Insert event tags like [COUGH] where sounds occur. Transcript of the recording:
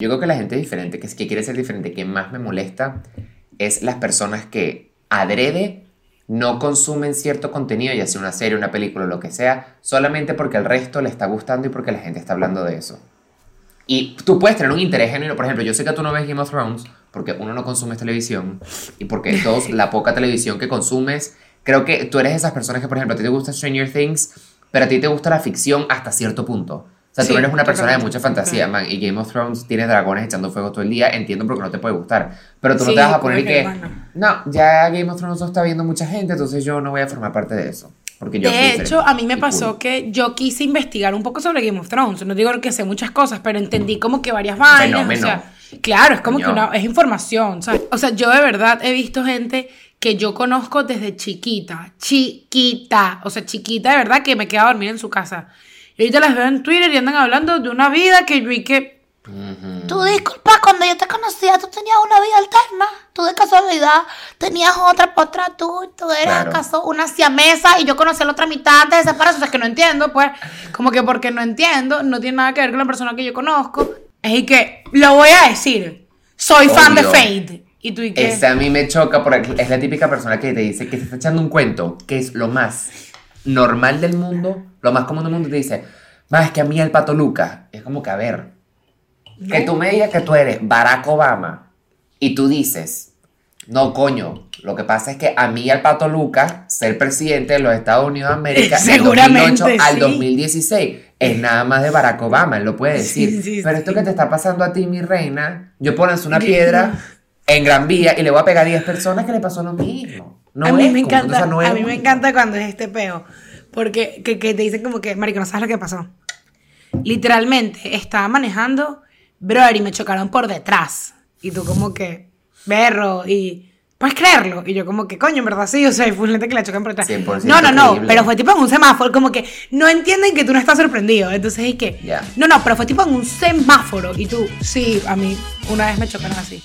Yo creo que la gente diferente, que, es, que quiere ser diferente, que más me molesta es las personas que adrede no consumen cierto contenido, ya sea una serie, una película lo que sea, solamente porque el resto le está gustando y porque la gente está hablando de eso. Y tú puedes tener un interés genuino, por ejemplo, yo sé que tú no ves Game of Thrones porque uno no consume televisión y porque [LAUGHS] todos, la poca televisión que consumes, creo que tú eres esas personas que, por ejemplo, a ti te gusta Stranger Things, pero a ti te gusta la ficción hasta cierto punto. O sea, tú Sí, eres una persona de mucha fantasía, man, y Game of Thrones tiene dragones echando fuego todo el día, entiendo porque no te puede gustar, pero tú no Sí, te vas a poner que, bueno. no, ya Game of Thrones lo está viendo mucha gente, entonces yo no voy a formar parte de eso. Porque yo De hecho, a mí me pasó cool. que yo quise investigar un poco sobre Game of Thrones. No digo que sé muchas cosas, pero entendí como que varias vainas. Fenómeno. O sea, claro, es como que Coño. una, es información, ¿sabes? O sea, yo de verdad he visto gente que yo conozco desde chiquita, chiquita, o sea, chiquita de verdad que me queda a dormir en su casa. Y ahorita las veo en Twitter y andan hablando de una vida que yo y que. Tú disculpa, cuando yo te conocía, tú tenías una vida alterna. Tú de casualidad tenías otra, otra tú, tú eras Claro. acaso una siamesa y yo conocí la otra mitad de esa separación, o sea, que no entiendo, pues, como que porque no entiendo, no tiene nada que ver con la persona que yo conozco. Es y que, lo voy a decir, soy fan de Obvio. Fade. Y tú y que... Esa a mí me choca porque es la típica persona que te dice que te está echando un cuento, que es lo más normal del mundo, lo más común del mundo, te dice, más es que a mí el pato Lucas. Es como que, a ver, que tú me digas que tú eres Barack Obama y tú dices, no, coño, lo que pasa es que a mí el pato Lucas, ser presidente de los Estados Unidos de América, [LAUGHS] del Seguramente, 2008 al sí. 2016, es nada más de Barack Obama, él lo puede decir. Sí, sí, Pero esto que te está pasando a ti, mi reina, yo pones una piedra en Gran Vía y le voy a pegar a 10 personas que le pasó lo mismo. No a mí es me encanta, o sea, no a mí me encanta cuando es este peo. Porque que, que te dicen como que, marico, no sabes lo que pasó. Literalmente, estaba manejando, brother, y me chocaron por detrás. Y tú como que, berro, y... ¿Puedes creerlo? Y yo como que, coño, en verdad sí, o sea, hay full gente que la chocan por detrás. 100% No, no, no, pero fue tipo en un semáforo, como que no entienden que tú no estás sorprendido. Entonces, ¿y qué? Ya. No, no, pero fue tipo en un semáforo. Y tú, sí, a mí una vez me chocaron así.